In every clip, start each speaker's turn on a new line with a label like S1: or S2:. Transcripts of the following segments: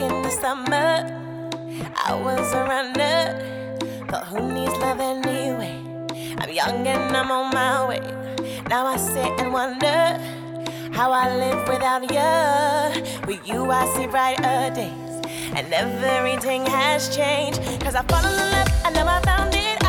S1: in the summer. I was a runner, but who needs love anyway? I'm young and I'm on my way. Now I sit and wonder how I live without you. With you, I see brighter days, and everything has changed. Cause I fall in love, I know I found it.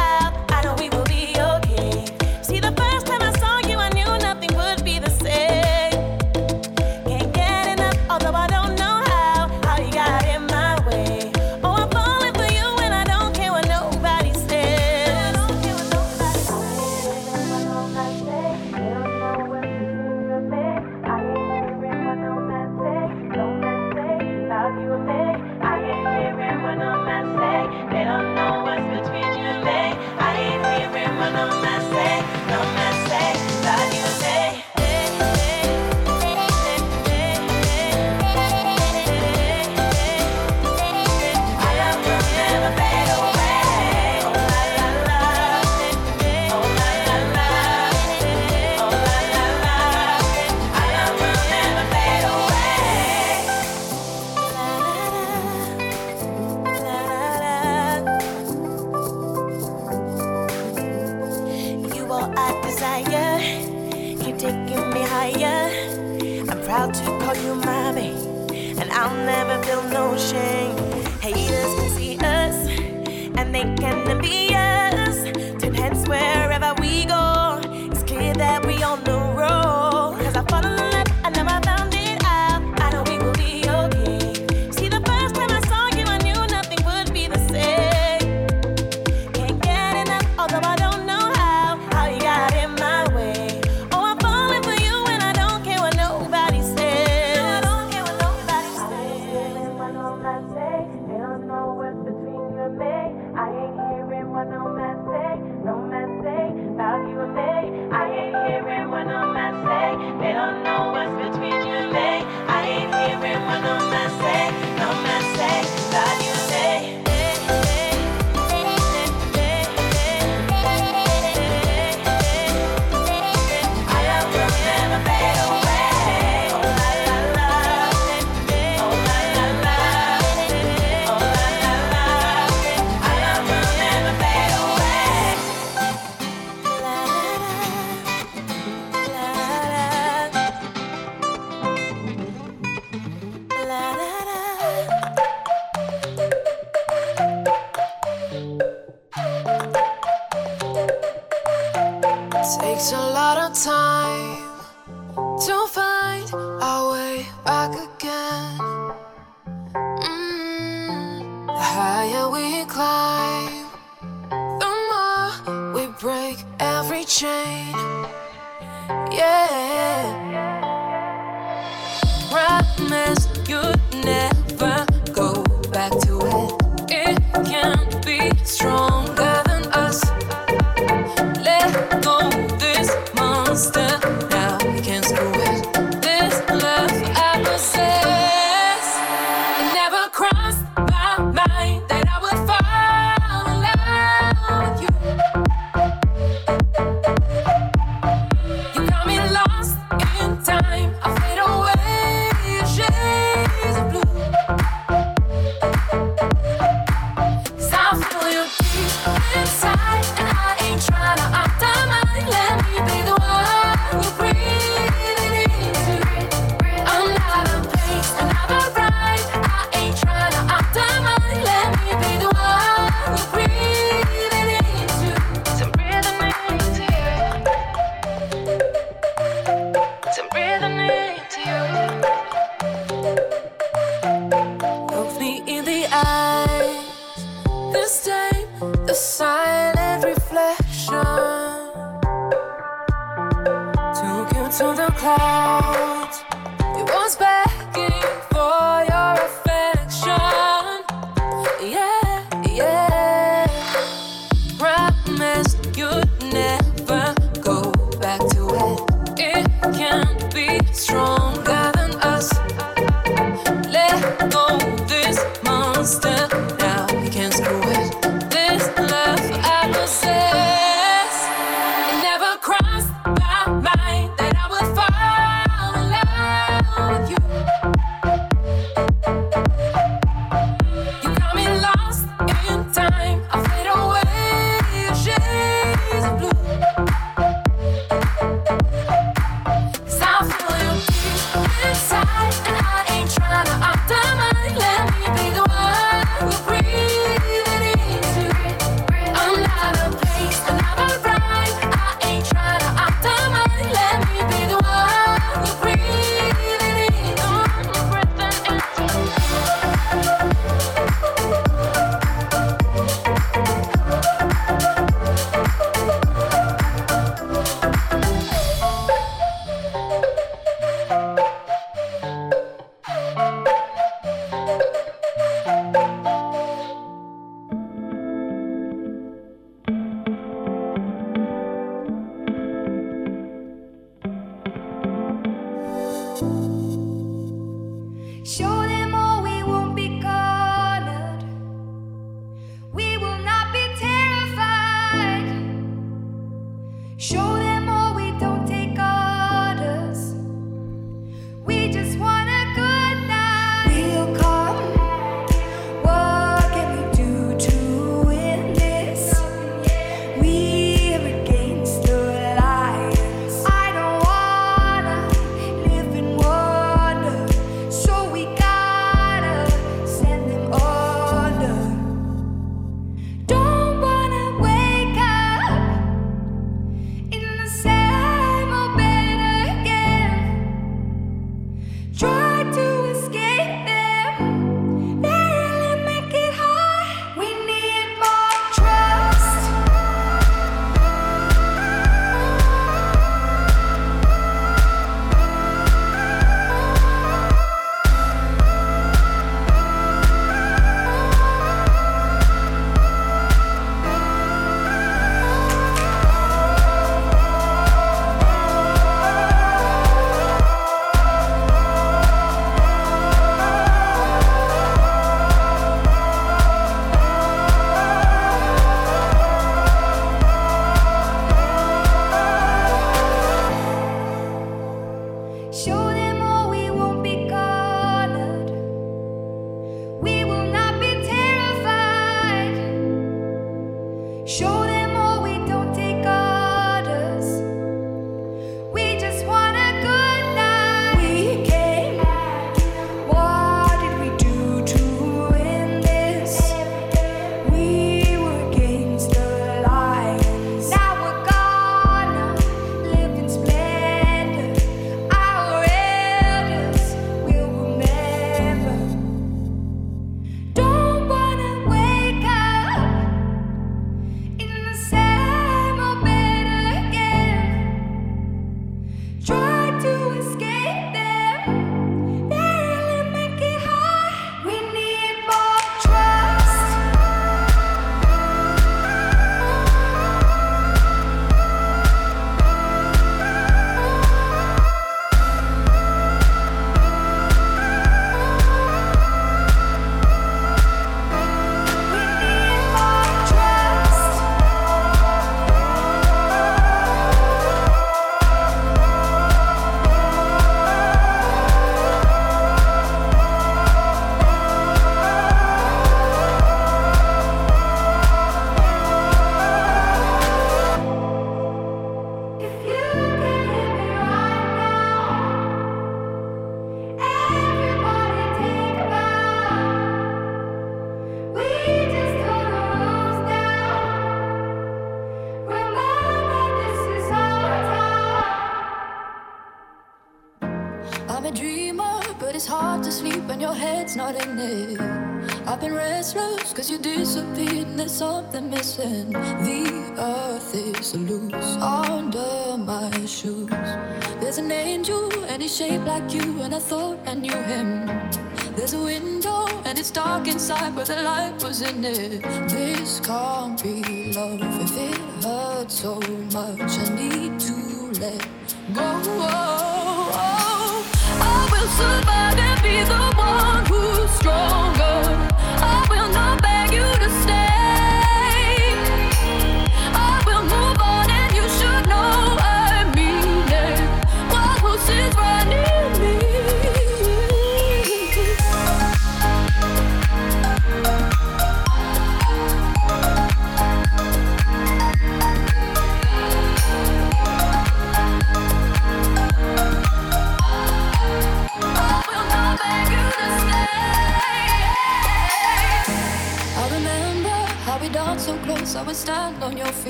S2: but the light was in it. This can't be love if it hurts so much. I need.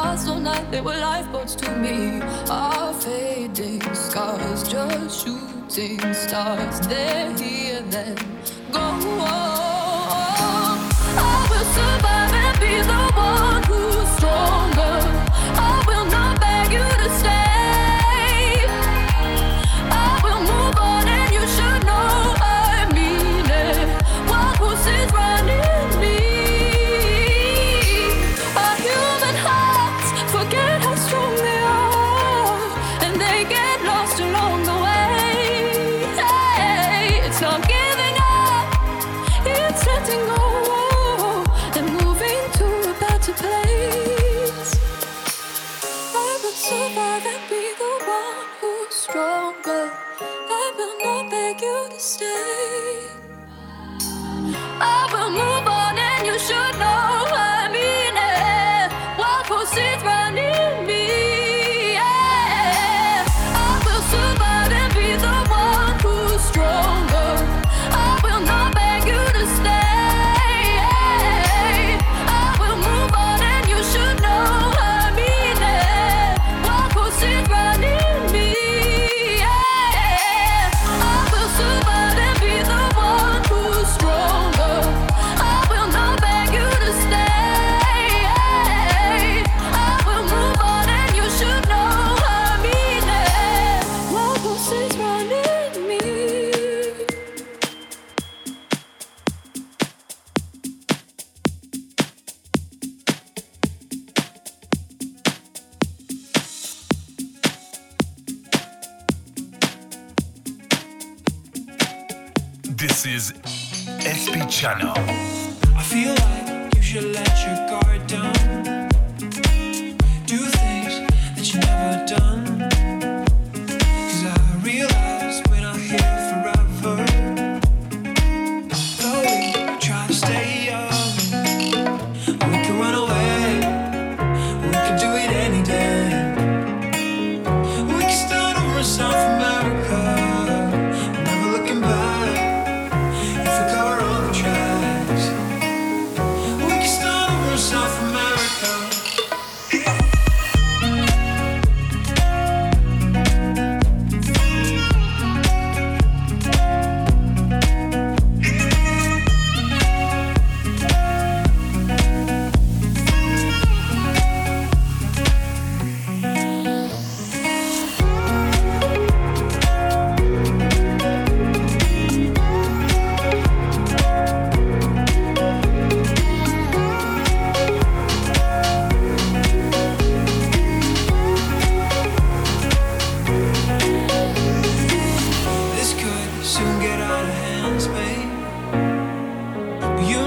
S2: Last all night, they were lifeboats to me. Our fading scars, just shooting stars. They're here, then go on. I will survive and be the one who's strong.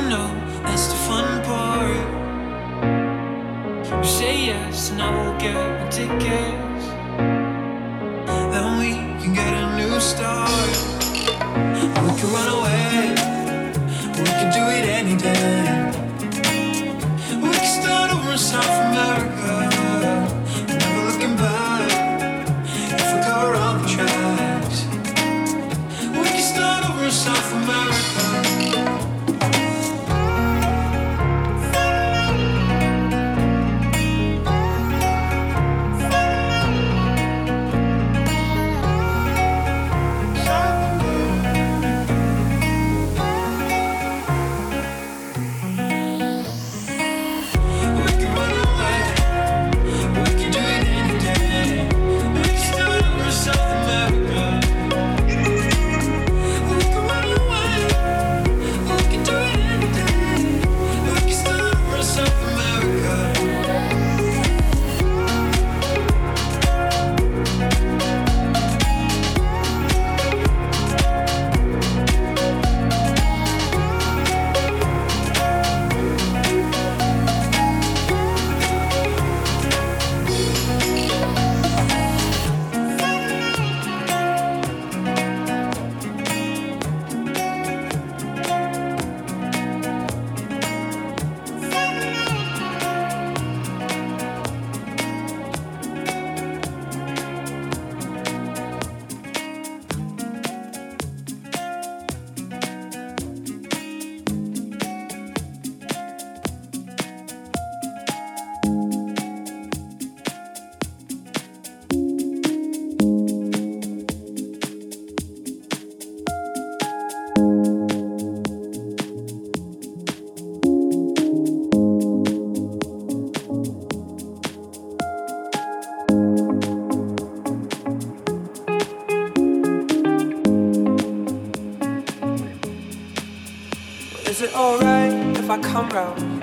S2: know,
S3: that's the fun part. You say yes, and I will get the tickets. Then we can get a new start. We can run away, we can do it any day. We can start over and start.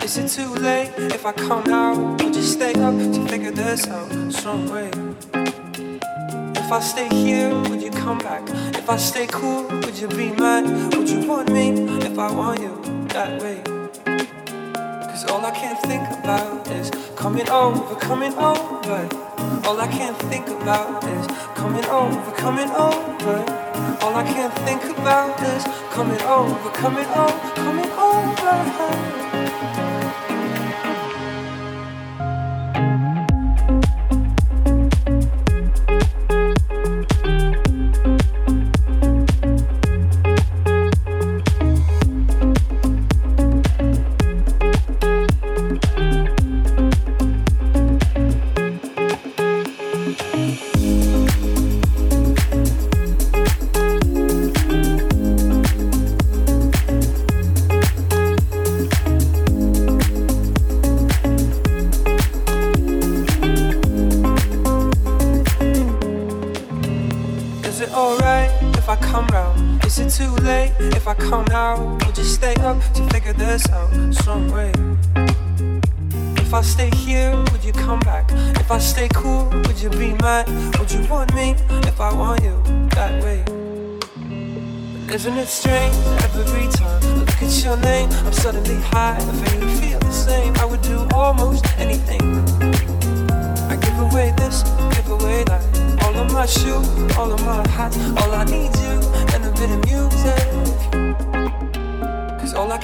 S4: Is it too late if I come now? Or just stay up to figure this out some way? If I stay here, would you come back? If I stay cool, would you be mad? Would you want me if I want you that way? Cause all I can think about is coming over, coming over. All I can think about is coming over, coming over. All I can think about is coming over, coming over, coming over.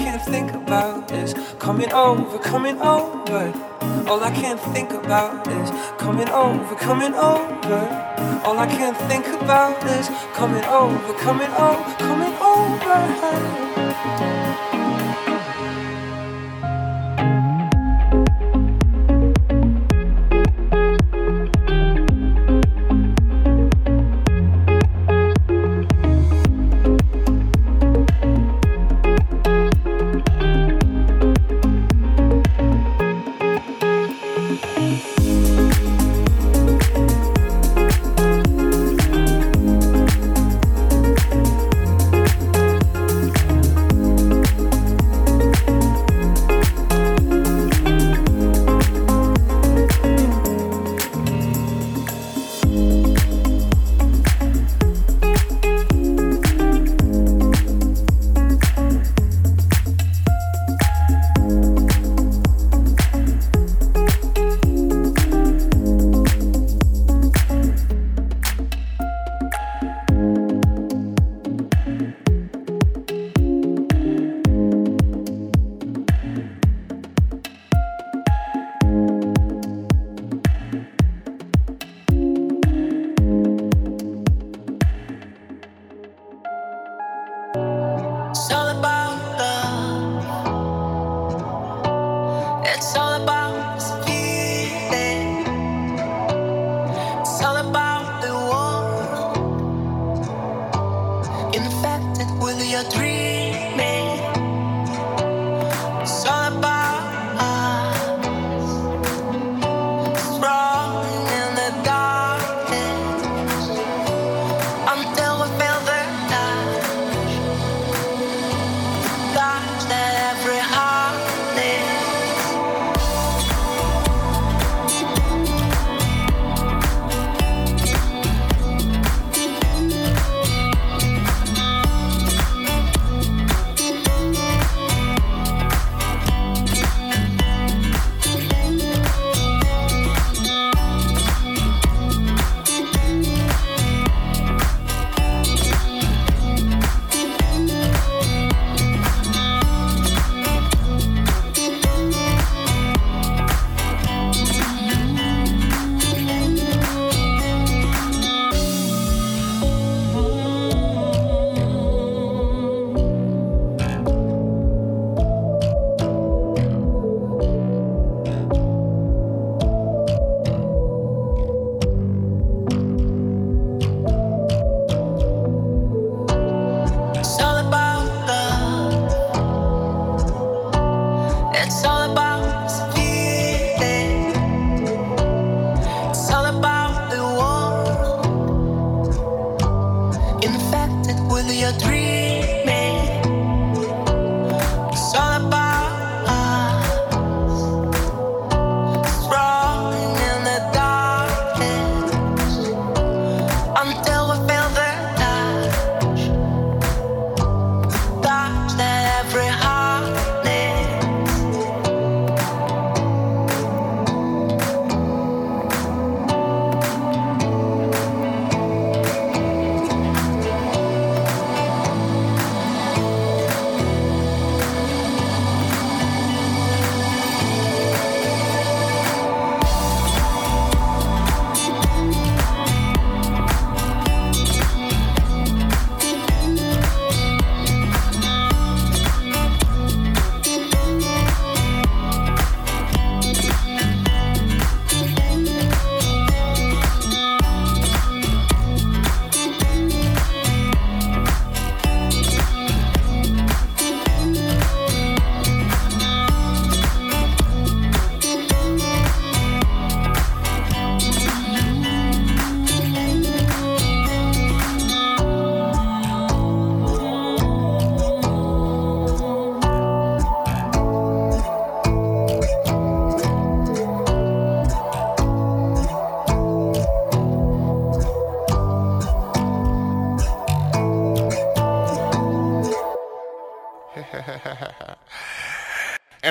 S4: Can think about is coming over, coming over. All I can think about is coming over, coming over. All I can think about is coming over, coming over, coming over.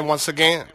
S5: Once again.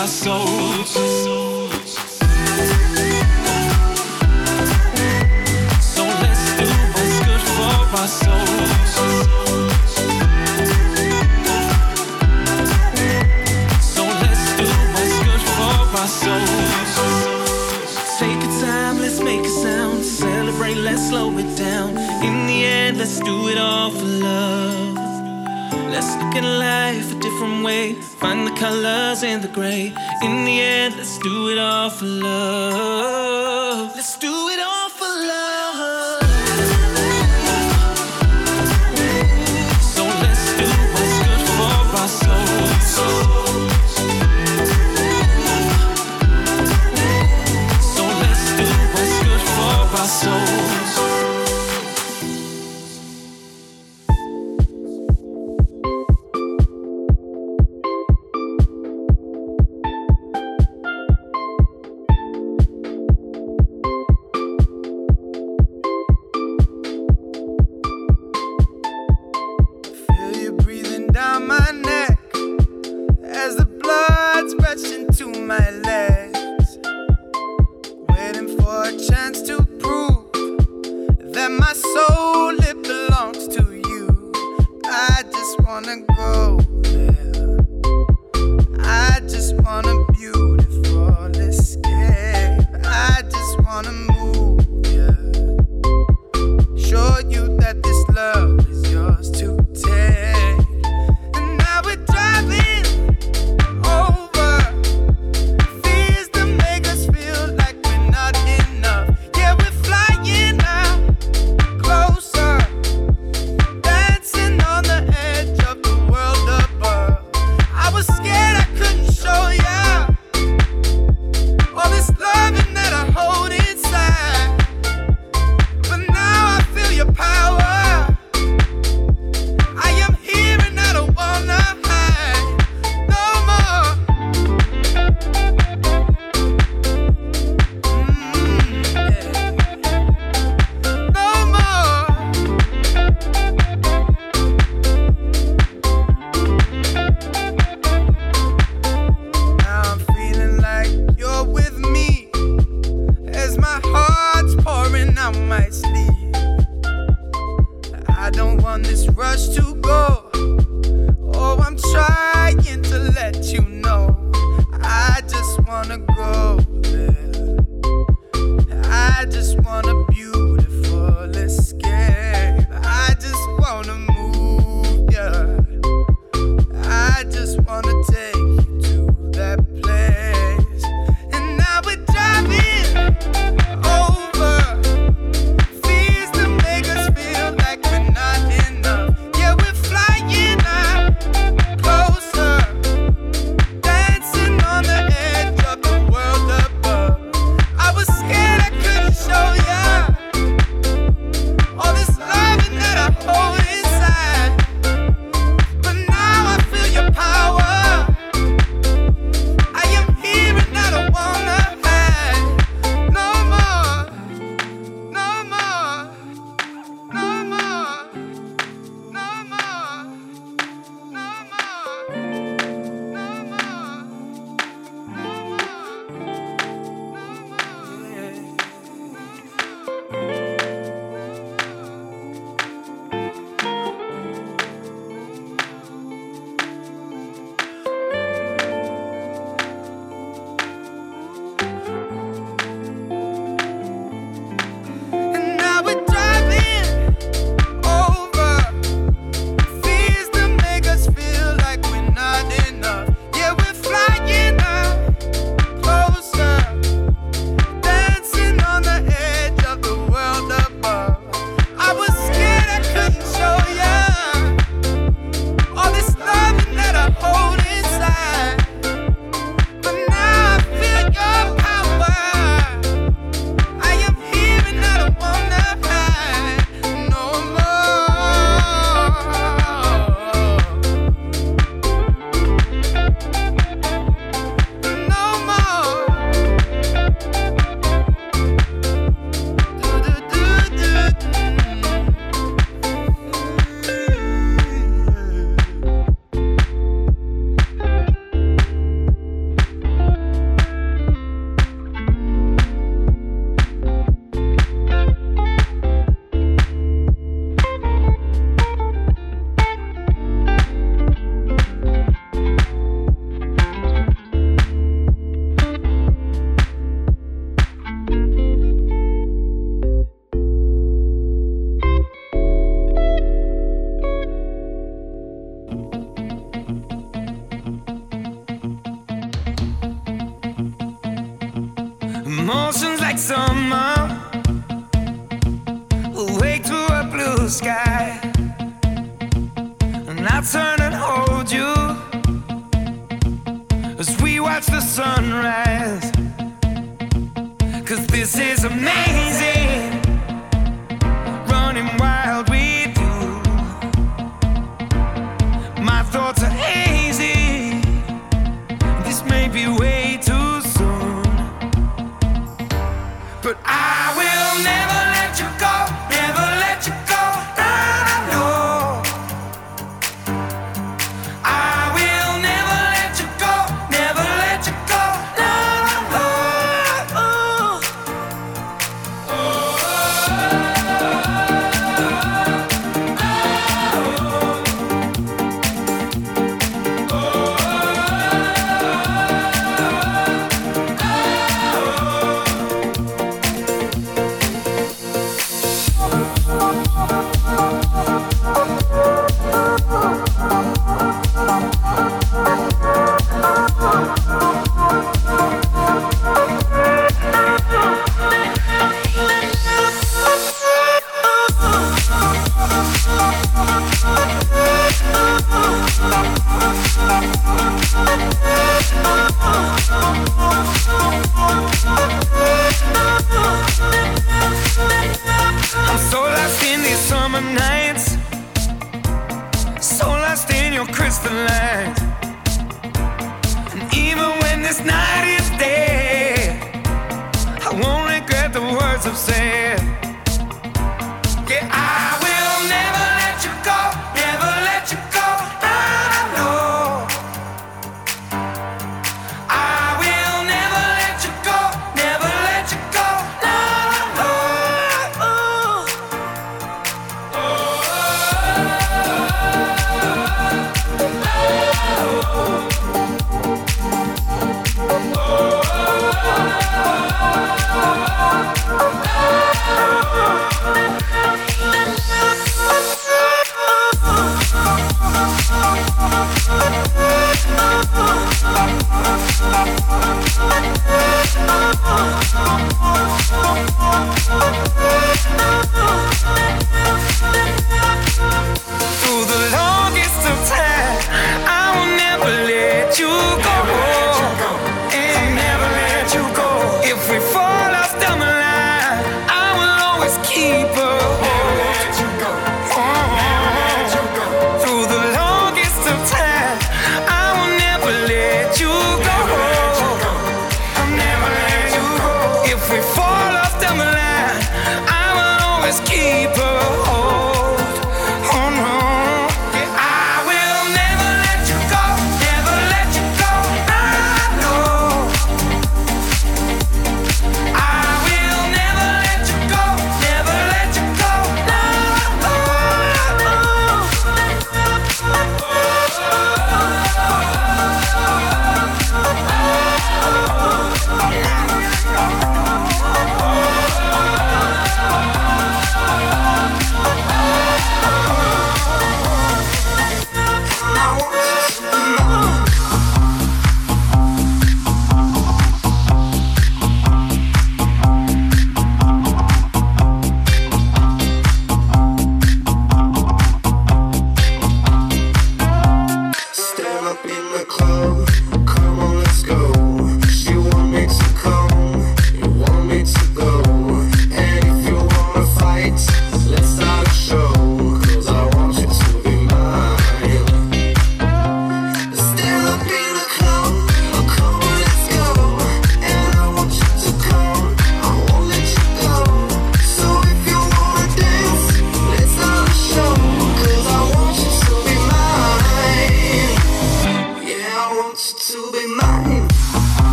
S6: my soul. colors and
S3: the gray. In the end, let's do it all for love.
S7: Watch the sunrise. Cause this is amazing.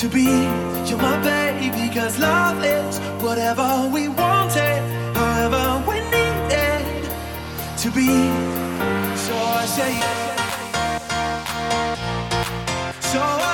S8: to be.
S4: You're my baby, cause love is whatever we wanted, however we needed to be. So I say, so I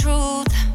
S2: truth.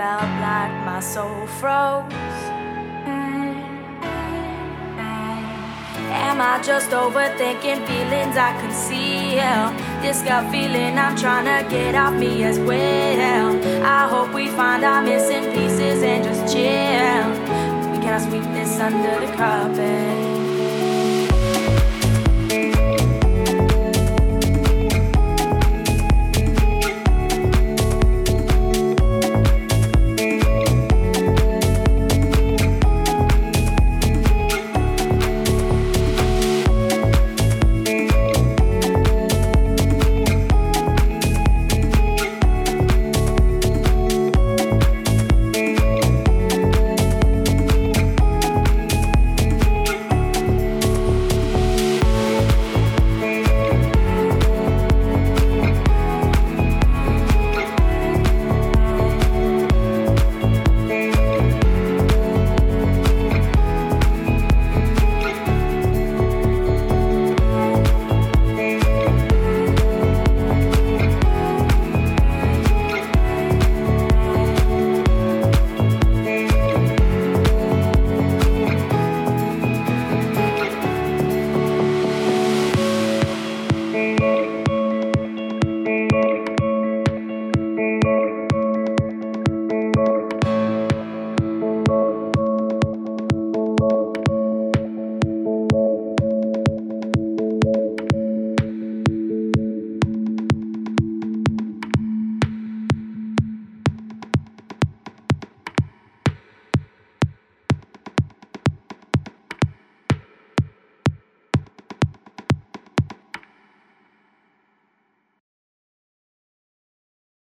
S9: Felt like my soul froze. Am I just overthinking feelings I conceal? This gut feeling I'm trying to get off me as well. I hope we find our missing pieces and just chill. We cannot sweep this under the carpet.